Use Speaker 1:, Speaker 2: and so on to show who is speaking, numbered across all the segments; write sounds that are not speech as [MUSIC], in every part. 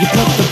Speaker 1: You put the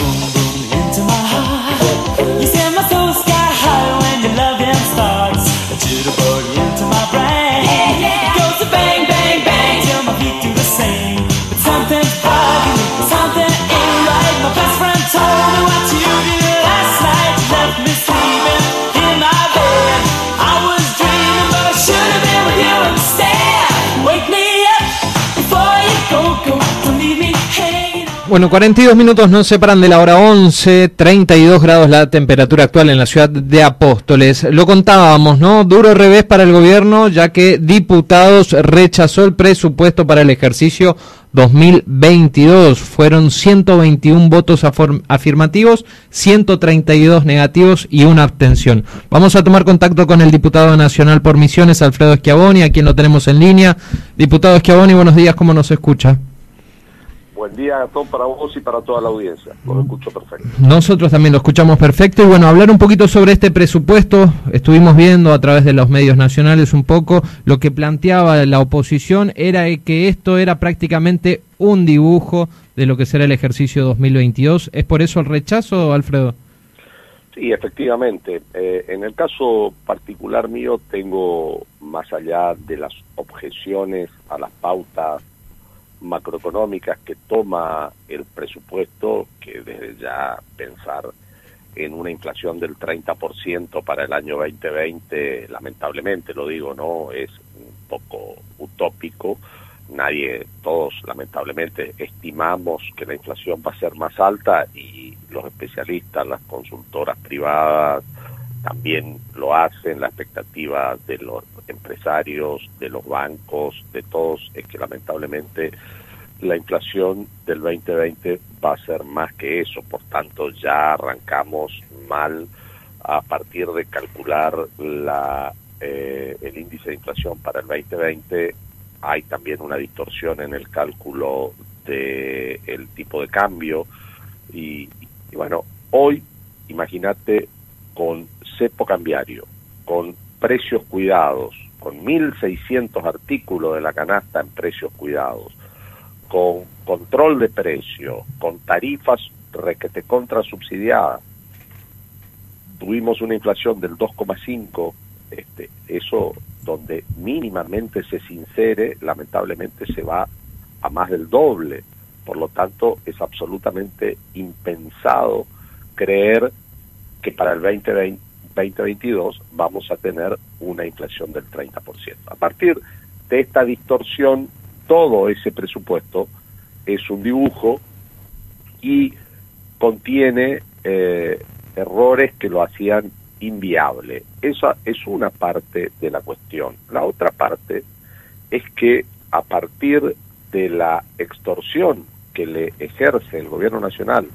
Speaker 2: Bueno, 42 minutos nos separan de la hora 11, 32 grados la temperatura actual en la ciudad de Apóstoles. Lo contábamos, ¿no? Duro revés para el gobierno, ya que diputados rechazó el presupuesto para el ejercicio 2022. Fueron 121 votos afirmativos, 132 negativos y una abstención. Vamos a tomar contacto con el diputado nacional por misiones, Alfredo Schiavoni, a quien lo tenemos en línea. Diputado Schiavoni, buenos días, ¿cómo nos escucha?
Speaker 3: Buen día, Gastón, para vos y para toda la audiencia. Lo escucho perfecto.
Speaker 2: Nosotros también lo escuchamos perfecto y bueno, hablar un poquito sobre este presupuesto. Estuvimos viendo a través de los medios nacionales un poco lo que planteaba la oposición era que esto era prácticamente un dibujo de lo que será el ejercicio 2022. ¿Es por eso el rechazo, Alfredo?
Speaker 3: Sí, efectivamente. Eh, en el caso particular mío tengo, más allá de las objeciones a las pautas macroeconómicas que toma el presupuesto, que desde ya pensar en una inflación del 30% para el año 2020, lamentablemente lo digo, no es un poco utópico. Nadie, todos lamentablemente estimamos que la inflación va a ser más alta y los especialistas, las consultoras privadas también lo hacen. La expectativa de los empresarios, de los bancos, de todos es que lamentablemente la inflación del 2020 va a ser más que eso, por tanto ya arrancamos mal a partir de calcular la, eh, el índice de inflación para el 2020. Hay también una distorsión en el cálculo de el tipo de cambio y, y bueno, hoy imagínate con cepo cambiario, con precios cuidados, con 1.600 artículos de la canasta en precios cuidados, con control de precio, con tarifas requete contra subsidiadas, tuvimos una inflación del 2,5, este, eso donde mínimamente se sincere, lamentablemente se va a más del doble. Por lo tanto, es absolutamente impensado creer que para el 2020, 2022 vamos a tener una inflación del 30%. A partir de esta distorsión, todo ese presupuesto es un dibujo y contiene eh, errores que lo hacían inviable. Esa es una parte de la cuestión. La otra parte es que a partir de la extorsión que le ejerce el gobierno nacional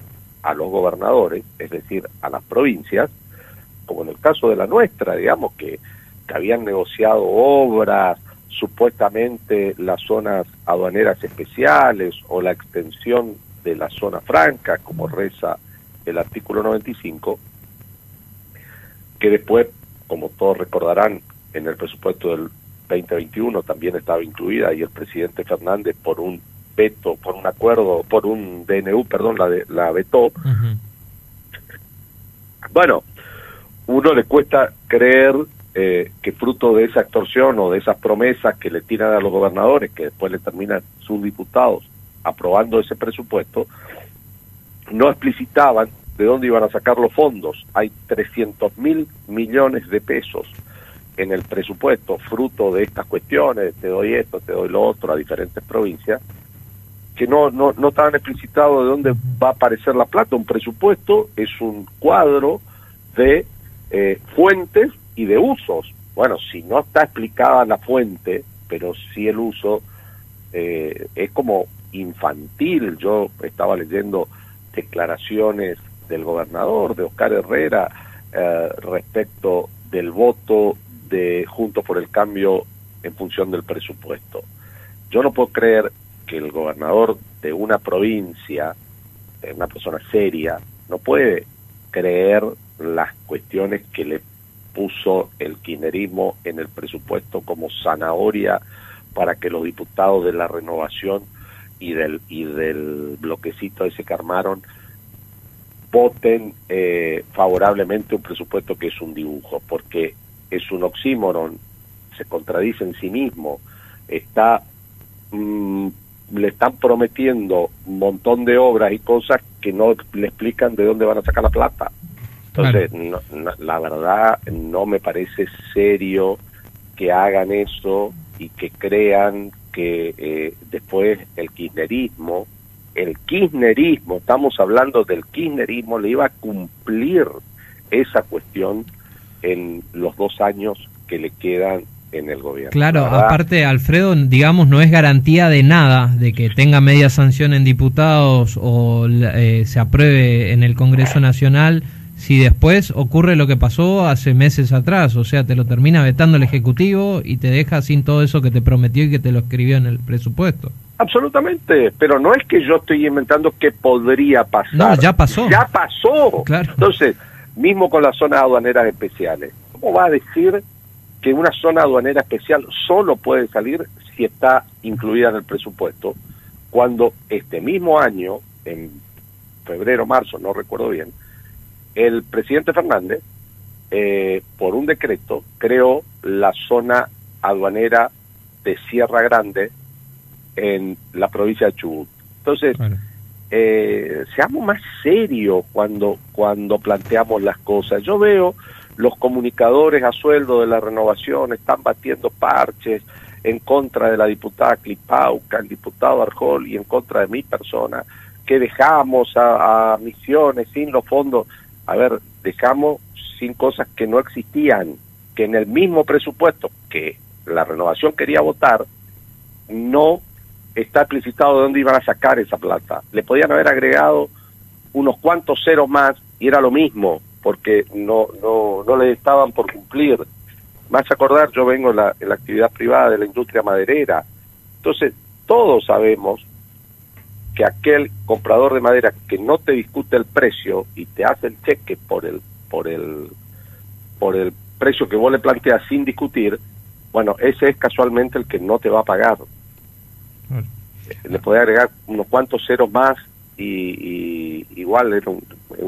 Speaker 3: a los gobernadores, es decir, a las provincias, como en el caso de la nuestra, digamos, que, que habían negociado obras, supuestamente las zonas aduaneras especiales o la extensión de la zona franca, como reza el artículo 95, que después, como todos recordarán, en el presupuesto del 2021 también estaba incluida y el presidente Fernández por un veto, por un acuerdo, por un DNU, perdón, la, de, la vetó. Bueno, uno le cuesta creer eh, que fruto de esa extorsión o de esas promesas que le tiran a los gobernadores, que después le terminan sus diputados aprobando ese presupuesto, no explicitaban de dónde iban a sacar los fondos. Hay 300 mil millones de pesos en el presupuesto, fruto de estas cuestiones, te doy esto, te doy lo otro, a diferentes provincias, que no, no, no estaban explicitados de dónde va a aparecer la plata. Un presupuesto es un cuadro de eh, fuentes y de usos. Bueno, si no está explicada la fuente, pero sí el uso, eh, es como infantil. Yo estaba leyendo declaraciones del gobernador, de Oscar Herrera, eh, respecto del voto de Juntos por el Cambio en función del presupuesto. Yo no puedo creer que el gobernador de una provincia, una persona seria, no puede creer las cuestiones que le puso el kirchnerismo en el presupuesto como zanahoria para que los diputados de la renovación y del y del bloquecito ese que armaron voten eh, favorablemente un presupuesto que es un dibujo, porque es un oxímoron, se contradice en sí mismo, está mm, le están prometiendo un montón de obras y cosas que no le explican de dónde van a sacar la plata. Entonces, la verdad no me parece serio que hagan eso y que crean que eh, después el kirchnerismo, el kirchnerismo, estamos hablando del kirchnerismo, le iba a cumplir esa cuestión en los dos años que le quedan en el gobierno.
Speaker 2: Claro, aparte Alfredo, digamos, no es garantía de nada de que tenga media sanción en diputados o eh, se apruebe en el Congreso Nacional si después ocurre lo que pasó hace meses atrás, o sea, te lo termina vetando el Ejecutivo y te deja sin todo eso que te prometió y que te lo escribió en el presupuesto.
Speaker 3: Absolutamente, pero no es que yo estoy inventando que podría pasar.
Speaker 2: No, ya pasó.
Speaker 3: Ya pasó.
Speaker 2: Claro.
Speaker 3: Entonces, mismo con las zonas aduaneras especiales, ¿cómo va a decir que una zona aduanera especial solo puede salir si está incluida en el presupuesto, cuando este mismo año, en febrero, marzo, no recuerdo bien, el presidente Fernández, eh, por un decreto, creó la zona aduanera de Sierra Grande en la provincia de Chubut. Entonces, eh, seamos más serios cuando, cuando planteamos las cosas. Yo veo los comunicadores a sueldo de la renovación están batiendo parches en contra de la diputada Clipauca, el diputado Arjol y en contra de mi persona, que dejamos a, misiones sin los fondos. A ver, dejamos sin cosas que no existían, que en el mismo presupuesto que la renovación quería votar, no está explicitado de dónde iban a sacar esa plata. Le podían haber agregado unos cuantos ceros más y era lo mismo porque no, no, no le estaban por cumplir. Más acordar, yo vengo en la, en la actividad privada de la industria maderera. Entonces, todos sabemos que aquel comprador de madera que no te discute el precio y te hace el cheque por el por el por el precio que vos le planteas sin discutir, bueno, ese es casualmente el que no te va a pagar. Le puede agregar unos cuantos ceros más y, igual es un,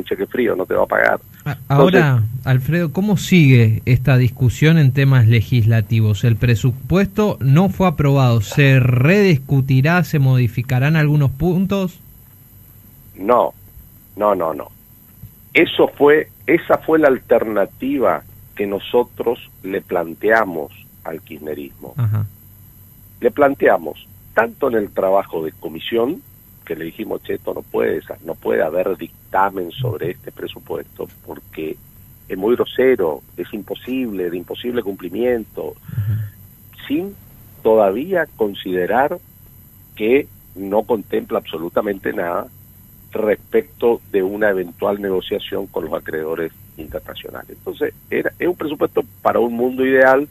Speaker 3: cheque frío, no te va a pagar.
Speaker 2: Ah, ahora, Alfredo, ¿cómo sigue esta discusión en temas legislativos? El presupuesto no fue aprobado, ¿se rediscutirá, se modificarán algunos puntos?
Speaker 3: No, no, no, no. Eso fue, esa fue la alternativa que nosotros le planteamos al kirchnerismo. Le planteamos tanto en el trabajo de comisión que le dijimos, che, esto no puede, no puede haber dictamen sobre este presupuesto porque es muy grosero, es imposible, de imposible cumplimiento, sin todavía considerar que no contempla absolutamente nada respecto de una eventual negociación con los acreedores internacionales. Entonces, era, es un presupuesto para un mundo ideal,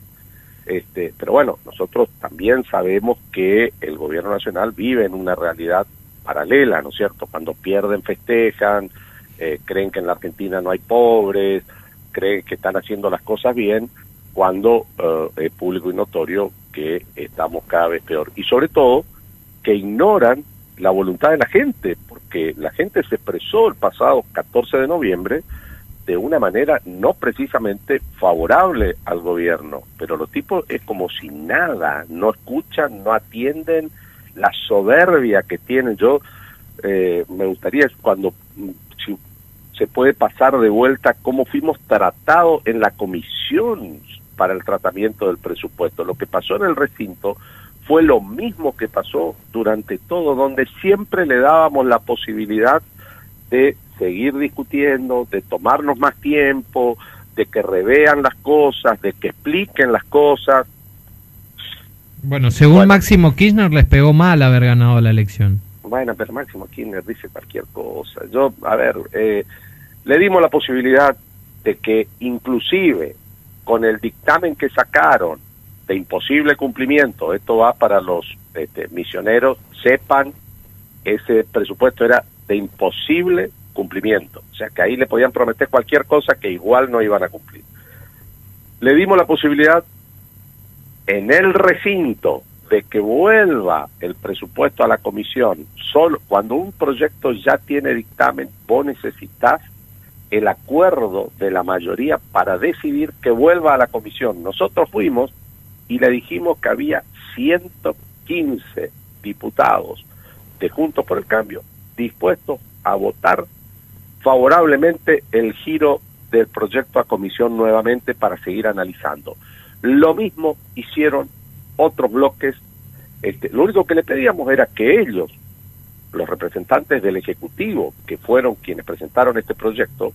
Speaker 3: este, pero bueno, nosotros también sabemos que el gobierno nacional vive en una realidad paralela, ¿no es cierto? Cuando pierden, festejan, eh, creen que en la Argentina no hay pobres, creen que están haciendo las cosas bien, cuando eh, es público y notorio que estamos cada vez peor. Y sobre todo, que ignoran la voluntad de la gente, porque la gente se expresó el pasado 14 de noviembre de una manera no precisamente favorable al gobierno, pero los tipos es como si nada, no escuchan, no atienden, la soberbia que tienen. Yo eh, me gustaría cuando mm, si se puede pasar de vuelta cómo fuimos tratados en la comisión para el tratamiento del presupuesto. Lo que pasó en el recinto fue lo mismo que pasó durante todo, donde siempre le dábamos la posibilidad de seguir discutiendo, de tomarnos más tiempo, de que revean las cosas, de que expliquen las cosas,
Speaker 2: bueno, según Máximo Kirchner les pegó mal haber ganado la elección.
Speaker 3: Bueno, pero Máximo Kirchner dice cualquier cosa. Yo, a ver, eh, le dimos la posibilidad de que inclusive con el dictamen que sacaron de imposible cumplimiento, esto va para los este, misioneros, sepan, ese presupuesto era de imposible cumplimiento. O sea que ahí le podían prometer cualquier cosa que igual no iban a cumplir. Le dimos la posibilidad en el recinto, de que vuelva el presupuesto a la comisión, solo cuando un proyecto ya tiene dictamen, vos necesitas el acuerdo de la mayoría para decidir que vuelva a la comisión. Nosotros fuimos y le dijimos que había 115 diputados de Juntos por el Cambio dispuestos a votar favorablemente el giro del proyecto a comisión nuevamente para seguir analizando. Lo mismo hicieron otros bloques. Este, lo único que le pedíamos era que ellos, los representantes del Ejecutivo, que fueron quienes presentaron este proyecto,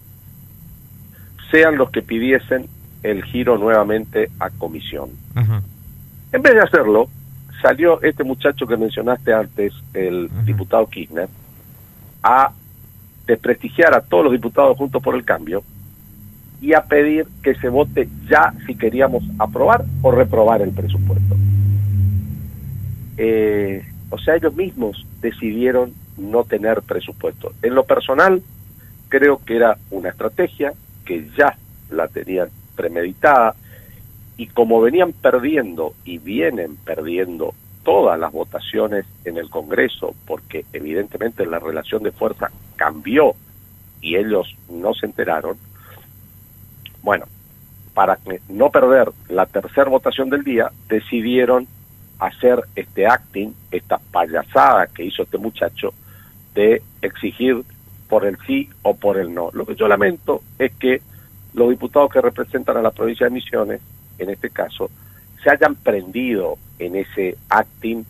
Speaker 3: sean los que pidiesen el giro nuevamente a comisión. En vez de hacerlo, salió este muchacho que mencionaste antes, el diputado Kirchner, a desprestigiar a todos los diputados juntos por el cambio y a pedir que se vote ya si queríamos aprobar o reprobar el presupuesto. Eh, o sea, ellos mismos decidieron no tener presupuesto. En lo personal, creo que era una estrategia que ya la tenían premeditada y como venían perdiendo y vienen perdiendo todas las votaciones en el Congreso, porque evidentemente la relación de fuerza cambió y ellos no se enteraron, bueno, para no perder la tercera votación del día, decidieron hacer este acting, esta payasada que hizo este muchacho, de exigir por el sí o por el no. Lo que yo lamento es que los diputados que representan a la provincia de Misiones, en este caso, se hayan prendido en ese acting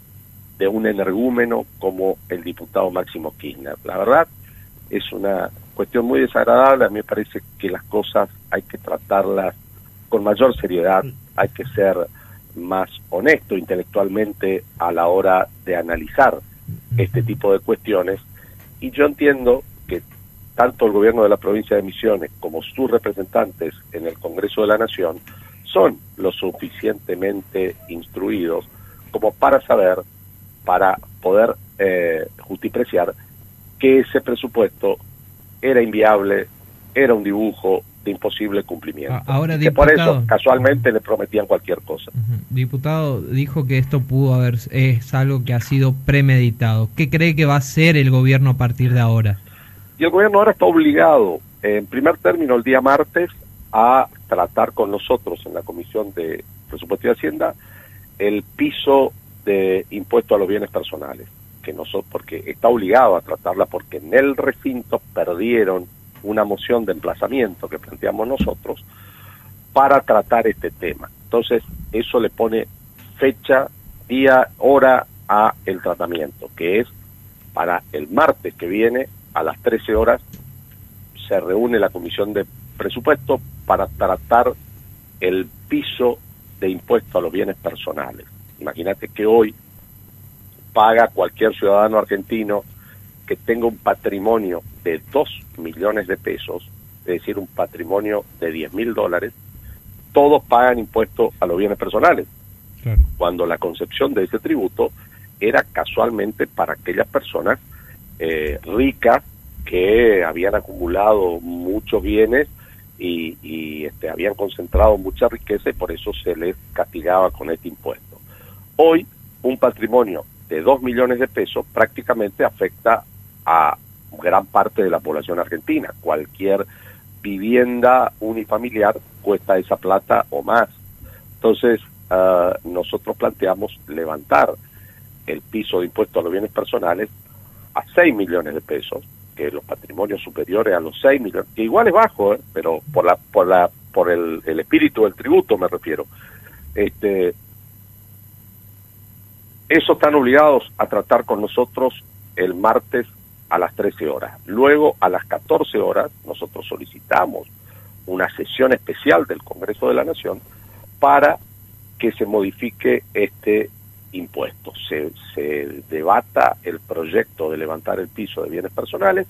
Speaker 3: de un energúmeno como el diputado Máximo Kirchner. La verdad es una cuestión muy desagradable, a mí me parece que las cosas hay que tratarlas con mayor seriedad, hay que ser más honesto intelectualmente a la hora de analizar este tipo de cuestiones. Y yo entiendo que tanto el gobierno de la provincia de Misiones como sus representantes en el Congreso de la Nación son lo suficientemente instruidos como para saber, para poder eh, justipreciar que ese presupuesto era inviable, era un dibujo de imposible cumplimiento.
Speaker 2: Ahora,
Speaker 3: que por eso casualmente le prometían cualquier cosa.
Speaker 2: Diputado dijo que esto pudo haber es algo que ha sido premeditado. ¿Qué cree que va a hacer el gobierno a partir de ahora?
Speaker 3: Y el gobierno ahora está obligado, en primer término, el día martes, a tratar con nosotros en la Comisión de Presupuesto y Hacienda el piso de impuesto a los bienes personales, que nosotros, porque está obligado a tratarla porque en el recinto perdieron una moción de emplazamiento que planteamos nosotros para tratar este tema. Entonces, eso le pone fecha, día, hora a el tratamiento, que es para el martes que viene a las 13 horas se reúne la Comisión de Presupuesto para tratar el piso de impuesto a los bienes personales. Imagínate que hoy paga cualquier ciudadano argentino que tenga un patrimonio de 2 millones de pesos, es decir, un patrimonio de 10 mil dólares, todos pagan impuesto a los bienes personales. Cuando la concepción de ese tributo era casualmente para aquellas personas eh, ricas que habían acumulado muchos bienes y, este, habían concentrado mucha riqueza y por eso se les castigaba con este impuesto. Hoy, un patrimonio de 2 millones de pesos prácticamente afecta a gran parte de la población argentina. Cualquier vivienda unifamiliar cuesta esa plata o más. Entonces, ah, nosotros planteamos levantar el piso de impuesto a los bienes personales a 6 millones de pesos que los patrimonios superiores a los 6 millones, que igual es bajo, ¿eh? pero por la por la por el espíritu del tributo me refiero. Este eso están obligados a tratar con nosotros el martes a las 13 horas. Luego, a las 14 horas, nosotros solicitamos una sesión especial del Congreso de la Nación para que se modifique este impuestos. Se, se debata el proyecto de levantar el piso de bienes personales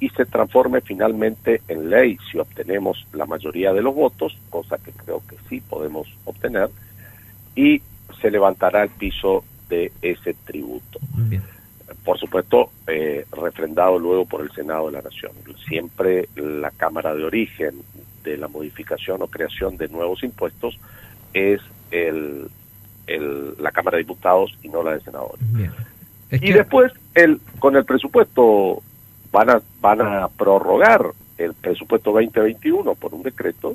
Speaker 3: y se transforme finalmente en ley si obtenemos la mayoría de los votos, cosa que creo que sí podemos obtener, y se levantará el piso de ese tributo. Por supuesto, eh, refrendado luego por el Senado de la Nación. Siempre la Cámara de Origen de la modificación o creación de nuevos impuestos es el el, la Cámara de Diputados y no la de Senadores.
Speaker 2: Es
Speaker 3: Y
Speaker 2: que-
Speaker 3: después, el, con el presupuesto, van a, van a prorrogar el presupuesto 2021 por un decreto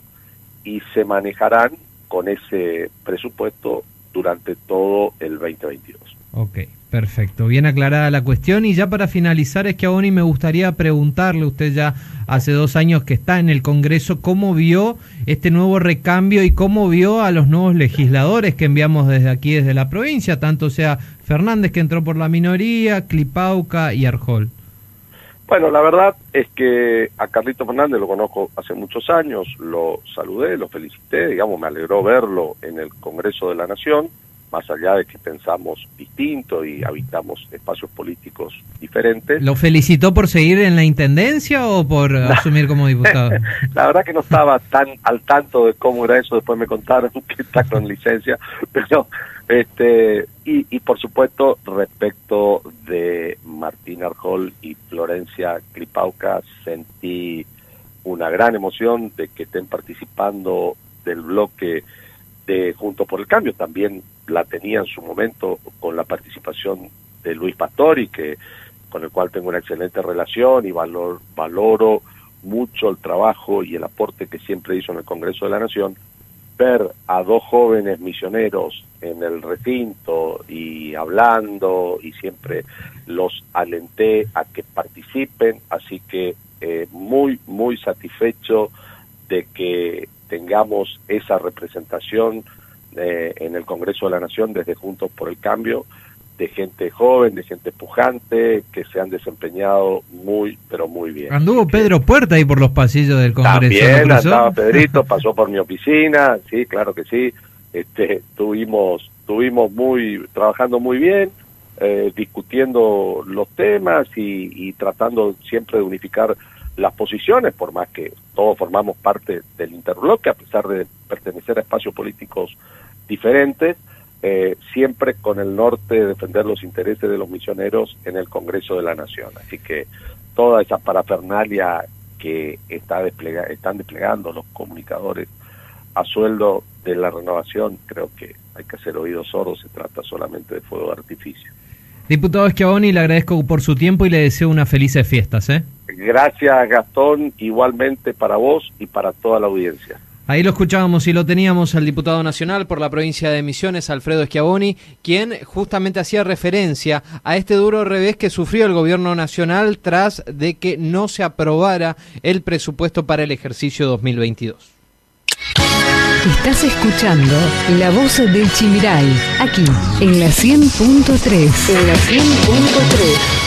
Speaker 3: y se manejarán con ese presupuesto durante todo el 2022.
Speaker 2: Ok, perfecto. Bien aclarada la cuestión. Y ya para finalizar, es que Boni me gustaría preguntarle, usted ya hace dos años que está en el Congreso, ¿cómo vio este nuevo recambio y cómo vio a los nuevos legisladores que enviamos desde aquí, desde la provincia, tanto sea Fernández que entró por la minoría, Clipauca y Arjol?
Speaker 3: Bueno, la verdad es que a Carlito Fernández lo conozco hace muchos años, lo saludé, lo felicité, digamos, me alegró verlo en el Congreso de la Nación, más allá de que pensamos distinto y habitamos espacios políticos diferentes.
Speaker 2: ¿Lo felicitó por seguir en la intendencia o por [LAUGHS] asumir como diputado? [LAUGHS]
Speaker 3: La verdad que no estaba tan al tanto de cómo era eso, después me contaron [LAUGHS] que está con licencia, pero este y, y por supuesto respecto de Martín Arjol y Florencia Clipauca sentí una gran emoción de que estén participando del bloque de Juntos por el Cambio, también la tenía en su momento con la participación de Luis Pastori, que con el cual tengo una excelente relación y valor, valoro mucho el trabajo y el aporte que siempre hizo en el Congreso de la Nación, ver a dos jóvenes misioneros en el recinto y hablando y siempre los alenté a que participen, así que eh, muy, muy satisfecho de que tengamos esa representación eh, en el Congreso de la Nación desde Juntos por el Cambio, de gente joven, de gente pujante, que se han desempeñado muy, pero muy bien.
Speaker 2: Anduvo Pedro Puerta ahí por los pasillos del Congreso. ¿lo
Speaker 3: También andaba [LAUGHS] Pedrito, pasó por mi oficina, sí, claro que sí. Este, tuvimos, tuvimos muy, trabajando muy bien, eh, discutiendo los temas y, y tratando siempre de unificar las posiciones, por más que todos formamos parte del interbloque, a pesar de pertenecer a espacios políticos diferentes, eh, siempre con el norte de defender los intereses de los misioneros en el Congreso de la Nación. Así que toda esa parafernalia que está desplega están desplegando los comunicadores a sueldo de la renovación, creo que hay que hacer oídos sordos, se trata solamente de fuego de artificio.
Speaker 2: Diputado Schiavoni, le agradezco por su tiempo y le deseo unas felices fiestas. ¿eh?
Speaker 3: Gracias Gastón, igualmente para vos y para toda la audiencia.
Speaker 2: Ahí lo escuchábamos y lo teníamos al diputado nacional por la provincia de Misiones, Alfredo Schiavoni, quien justamente hacía referencia a este duro revés que sufrió el gobierno nacional tras de que no se aprobara el presupuesto para el ejercicio 2022.
Speaker 4: Estás escuchando La Voz del Chimiray, aquí en la 100.3. En la 100.3.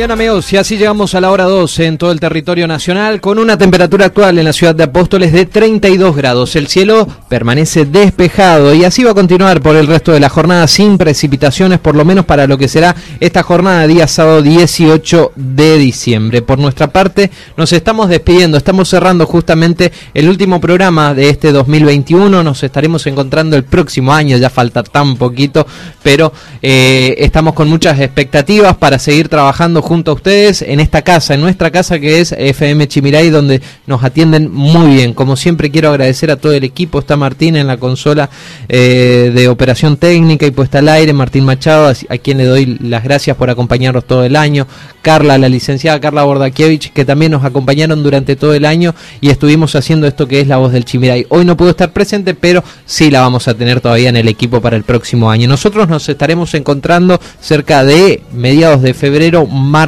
Speaker 2: bien amigos, y así llegamos a la hora 12 en todo el territorio nacional con una temperatura actual en la ciudad de Apóstoles de 32 grados. El cielo permanece despejado y así va a continuar por el resto de la jornada sin precipitaciones, por lo menos para lo que será esta jornada día sábado 18 de diciembre. Por nuestra parte nos estamos despidiendo, estamos cerrando justamente el último programa de este 2021, nos estaremos encontrando el próximo año, ya falta tan poquito, pero eh, estamos con muchas expectativas para seguir trabajando junto a ustedes en esta casa, en nuestra casa que es FM Chimiray, donde nos atienden muy bien. Como siempre quiero agradecer a todo el equipo, está Martín en la consola eh, de operación técnica y puesta al aire, Martín Machado, a, quien le doy las gracias por acompañarnos todo el año, Carla, la licenciada Carla Bordakiewicz, que también nos acompañaron durante todo el año y estuvimos haciendo esto que es la voz del Chimiray. Hoy no pudo estar presente, pero sí la vamos a tener todavía en el equipo para el próximo año. Nosotros nos estaremos encontrando cerca de mediados de febrero, marzo.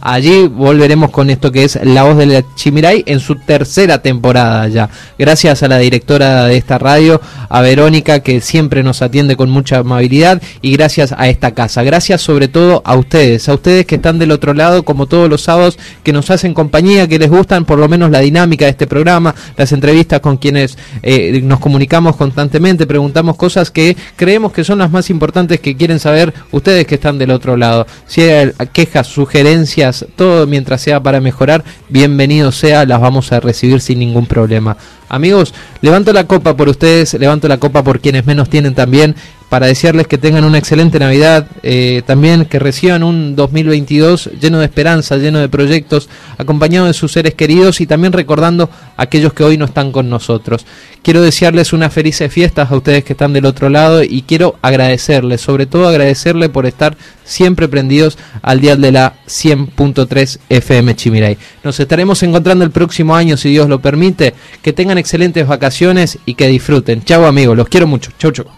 Speaker 2: Allí volveremos con esto que es La Voz de la Chimiray en su tercera temporada ya. Gracias a la directora de esta radio, a Verónica, que siempre nos atiende con mucha amabilidad, y gracias a esta casa. Gracias sobre todo a ustedes, a ustedes que están del otro lado, como todos los sábados, que nos hacen compañía, que les gustan por lo menos la dinámica de este programa, las entrevistas con quienes eh, nos comunicamos constantemente, preguntamos cosas que creemos que son las más importantes que quieren saber ustedes que están del otro lado. Si hay quejas, sugerencias, todo mientras sea para mejorar, bienvenido sea, las vamos a recibir sin ningún problema. Amigos, levanto la copa por ustedes, levanto la copa por quienes menos tienen también para desearles que tengan una excelente Navidad, eh, también que reciban un 2022 lleno de esperanza, lleno de proyectos, acompañado de sus seres queridos y también recordando a aquellos que hoy no están con nosotros. Quiero desearles unas felices fiestas a ustedes que están del otro lado y quiero agradecerles, sobre todo agradecerle por estar siempre prendidos al dial de la 100.3 FM Chimiray. Nos estaremos encontrando el próximo año, si Dios lo permite. Que tengan excelentes vacaciones y que disfruten. Chau amigos, los quiero mucho. Chau, chau.